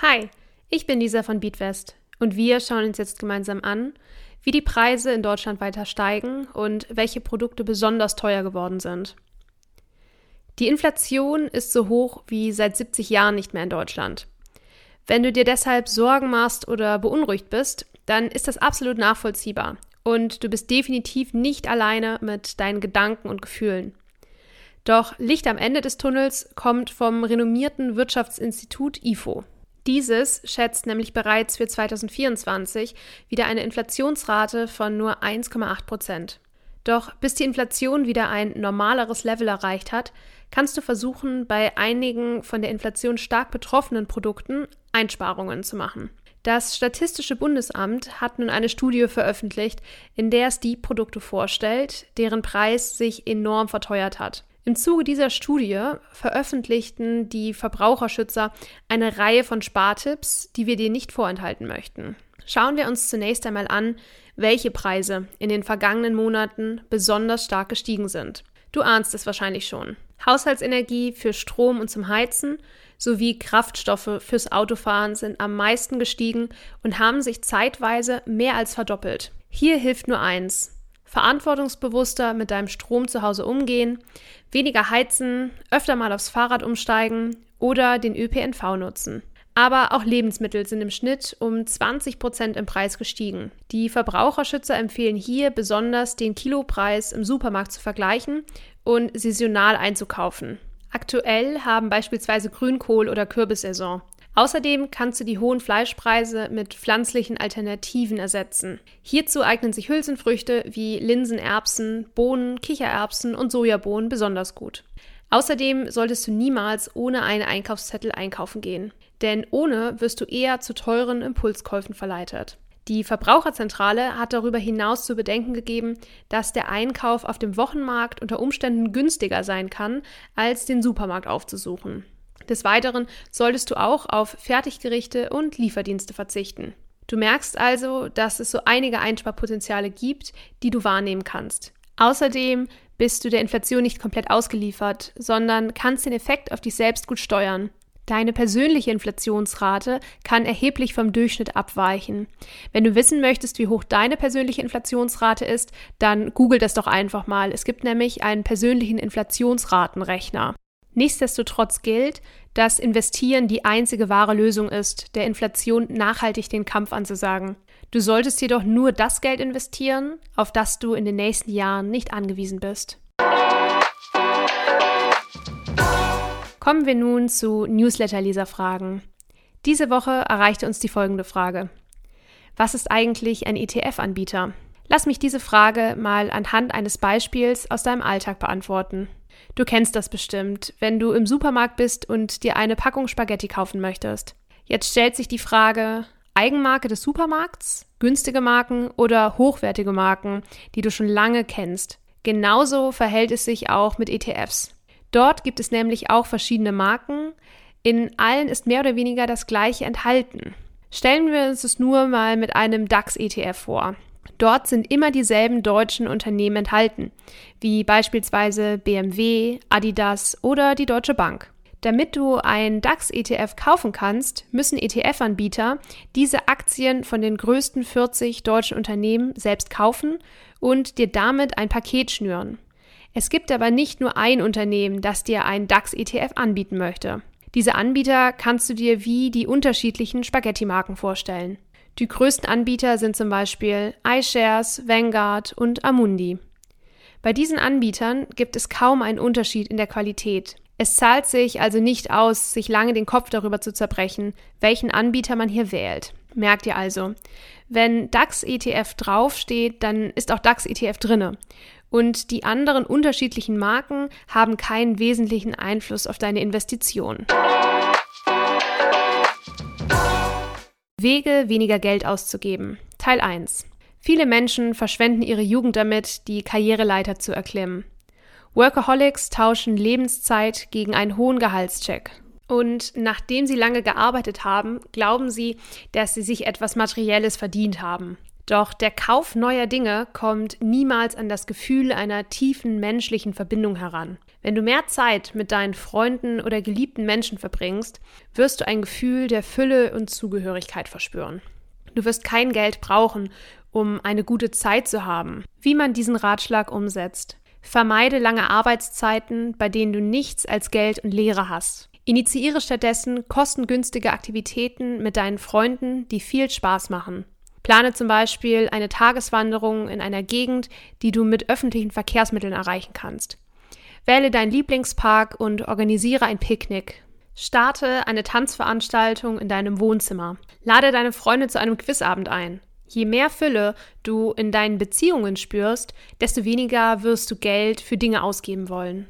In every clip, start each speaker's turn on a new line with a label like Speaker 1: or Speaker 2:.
Speaker 1: Hi, ich bin Lisa von Beatwest und wir schauen uns jetzt gemeinsam an, wie die Preise in Deutschland weiter steigen und welche Produkte besonders teuer geworden sind. Die Inflation ist so hoch wie seit 70 Jahren nicht mehr in Deutschland. Wenn du dir deshalb Sorgen machst oder beunruhigt bist, dann ist das absolut nachvollziehbar und du bist definitiv nicht alleine mit deinen Gedanken und Gefühlen. Doch Licht am Ende des Tunnels kommt vom renommierten Wirtschaftsinstitut IFO. Dieses schätzt nämlich bereits für 2024 wieder eine Inflationsrate von nur 1,8 Prozent. Doch bis die Inflation wieder ein normaleres Level erreicht hat, kannst du versuchen, bei einigen von der Inflation stark betroffenen Produkten Einsparungen zu machen. Das Statistische Bundesamt hat nun eine Studie veröffentlicht, in der es die Produkte vorstellt, deren Preis sich enorm verteuert hat. Im Zuge dieser Studie veröffentlichten die Verbraucherschützer eine Reihe von Spartipps, die wir dir nicht vorenthalten möchten. Schauen wir uns zunächst einmal an, welche Preise in den vergangenen Monaten besonders stark gestiegen sind. Du ahnst es wahrscheinlich schon. Haushaltsenergie für Strom und zum Heizen sowie Kraftstoffe fürs Autofahren sind am meisten gestiegen und haben sich zeitweise mehr als verdoppelt. Hier hilft nur eins, verantwortungsbewusster mit deinem Strom zu Hause umgehen, weniger heizen, öfter mal aufs Fahrrad umsteigen oder den ÖPNV nutzen. Aber auch Lebensmittel sind im Schnitt um 20 Prozent im Preis gestiegen. Die Verbraucherschützer empfehlen hier besonders den Kilopreis im Supermarkt zu vergleichen und saisonal einzukaufen. Aktuell haben beispielsweise Grünkohl oder Kürbissaison. Außerdem kannst du die hohen Fleischpreise mit pflanzlichen Alternativen ersetzen. Hierzu eignen sich Hülsenfrüchte wie Linsen, Erbsen, Bohnen, Kichererbsen und Sojabohnen besonders gut. Außerdem solltest du niemals ohne einen Einkaufszettel einkaufen gehen, denn ohne wirst du eher zu teuren Impulskäufen verleitet. Die Verbraucherzentrale hat darüber hinaus zu bedenken gegeben, dass der Einkauf auf dem Wochenmarkt unter Umständen günstiger sein kann, als den Supermarkt aufzusuchen. Des Weiteren solltest du auch auf Fertiggerichte und Lieferdienste verzichten. Du merkst also, dass es so einige Einsparpotenziale gibt, die du wahrnehmen kannst. Außerdem bist du der Inflation nicht komplett ausgeliefert, sondern kannst den Effekt auf dich selbst gut steuern. Deine persönliche Inflationsrate kann erheblich vom Durchschnitt abweichen. Wenn du wissen möchtest, wie hoch deine persönliche Inflationsrate ist, dann google das doch einfach mal. Es gibt nämlich einen persönlichen Inflationsratenrechner. Nichtsdestotrotz gilt, dass Investieren die einzige wahre Lösung ist, der Inflation nachhaltig den Kampf anzusagen. Du solltest jedoch nur das Geld investieren, auf das du in den nächsten Jahren nicht angewiesen bist. Kommen wir nun zu Newsletter-Leserfragen. Diese Woche erreichte uns die folgende Frage. Was ist eigentlich ein ETF-Anbieter? Lass mich diese Frage mal anhand eines Beispiels aus deinem Alltag beantworten. Du kennst das bestimmt, wenn du im Supermarkt bist und dir eine Packung Spaghetti kaufen möchtest. Jetzt stellt sich die Frage, Eigenmarke des Supermarkts, günstige Marken oder hochwertige Marken, die du schon lange kennst. Genauso verhält es sich auch mit ETFs. Dort gibt es nämlich auch verschiedene Marken. In allen ist mehr oder weniger das gleiche enthalten. Stellen wir uns es nur mal mit einem DAX-ETF vor. Dort sind immer dieselben deutschen Unternehmen enthalten, wie beispielsweise BMW, Adidas oder die Deutsche Bank. Damit du ein DAX-ETF kaufen kannst, müssen ETF-Anbieter diese Aktien von den größten 40 deutschen Unternehmen selbst kaufen und dir damit ein Paket schnüren. Es gibt aber nicht nur ein Unternehmen, das dir ein DAX-ETF anbieten möchte. Diese Anbieter kannst du dir wie die unterschiedlichen Spaghetti-Marken vorstellen. Die größten Anbieter sind zum Beispiel iShares, Vanguard und Amundi. Bei diesen Anbietern gibt es kaum einen Unterschied in der Qualität. Es zahlt sich also nicht aus, sich lange den Kopf darüber zu zerbrechen, welchen Anbieter man hier wählt. Merkt ihr also, wenn DAX ETF draufsteht, dann ist auch DAX ETF drinne. und die anderen unterschiedlichen Marken haben keinen wesentlichen Einfluss auf deine Investition. Wege, weniger Geld auszugeben. Teil 1. Viele Menschen verschwenden ihre Jugend damit, die Karriereleiter zu erklimmen. Workaholics tauschen Lebenszeit gegen einen hohen Gehaltscheck. Und nachdem sie lange gearbeitet haben, glauben sie, dass sie sich etwas Materielles verdient haben. Doch der Kauf neuer Dinge kommt niemals an das Gefühl einer tiefen menschlichen Verbindung heran. Wenn du mehr Zeit mit deinen Freunden oder geliebten Menschen verbringst, wirst du ein Gefühl der Fülle und Zugehörigkeit verspüren. Du wirst kein Geld brauchen, um eine gute Zeit zu haben. Wie man diesen Ratschlag umsetzt. Vermeide lange Arbeitszeiten, bei denen du nichts als Geld und Lehre hast. Initiiere stattdessen kostengünstige Aktivitäten mit deinen Freunden, die viel Spaß machen. Plane zum Beispiel eine Tageswanderung in einer Gegend, die du mit öffentlichen Verkehrsmitteln erreichen kannst. Wähle deinen Lieblingspark und organisiere ein Picknick. Starte eine Tanzveranstaltung in deinem Wohnzimmer. Lade deine Freunde zu einem Quizabend ein. Je mehr Fülle du in deinen Beziehungen spürst, desto weniger wirst du Geld für Dinge ausgeben wollen.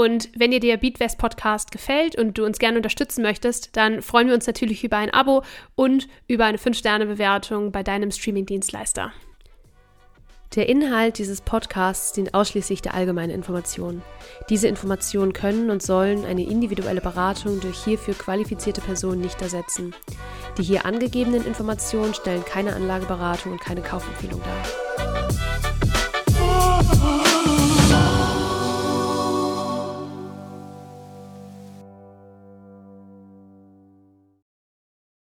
Speaker 1: Und wenn dir der Beatwest Podcast gefällt und du uns gerne unterstützen möchtest, dann freuen wir uns natürlich über ein Abo und über eine 5-Sterne-Bewertung bei deinem Streaming-Dienstleister. Der Inhalt dieses Podcasts dient ausschließlich der allgemeinen Information. Diese Informationen können und sollen eine individuelle Beratung durch hierfür qualifizierte Personen nicht ersetzen. Die hier angegebenen Informationen stellen keine Anlageberatung und keine Kaufempfehlung dar.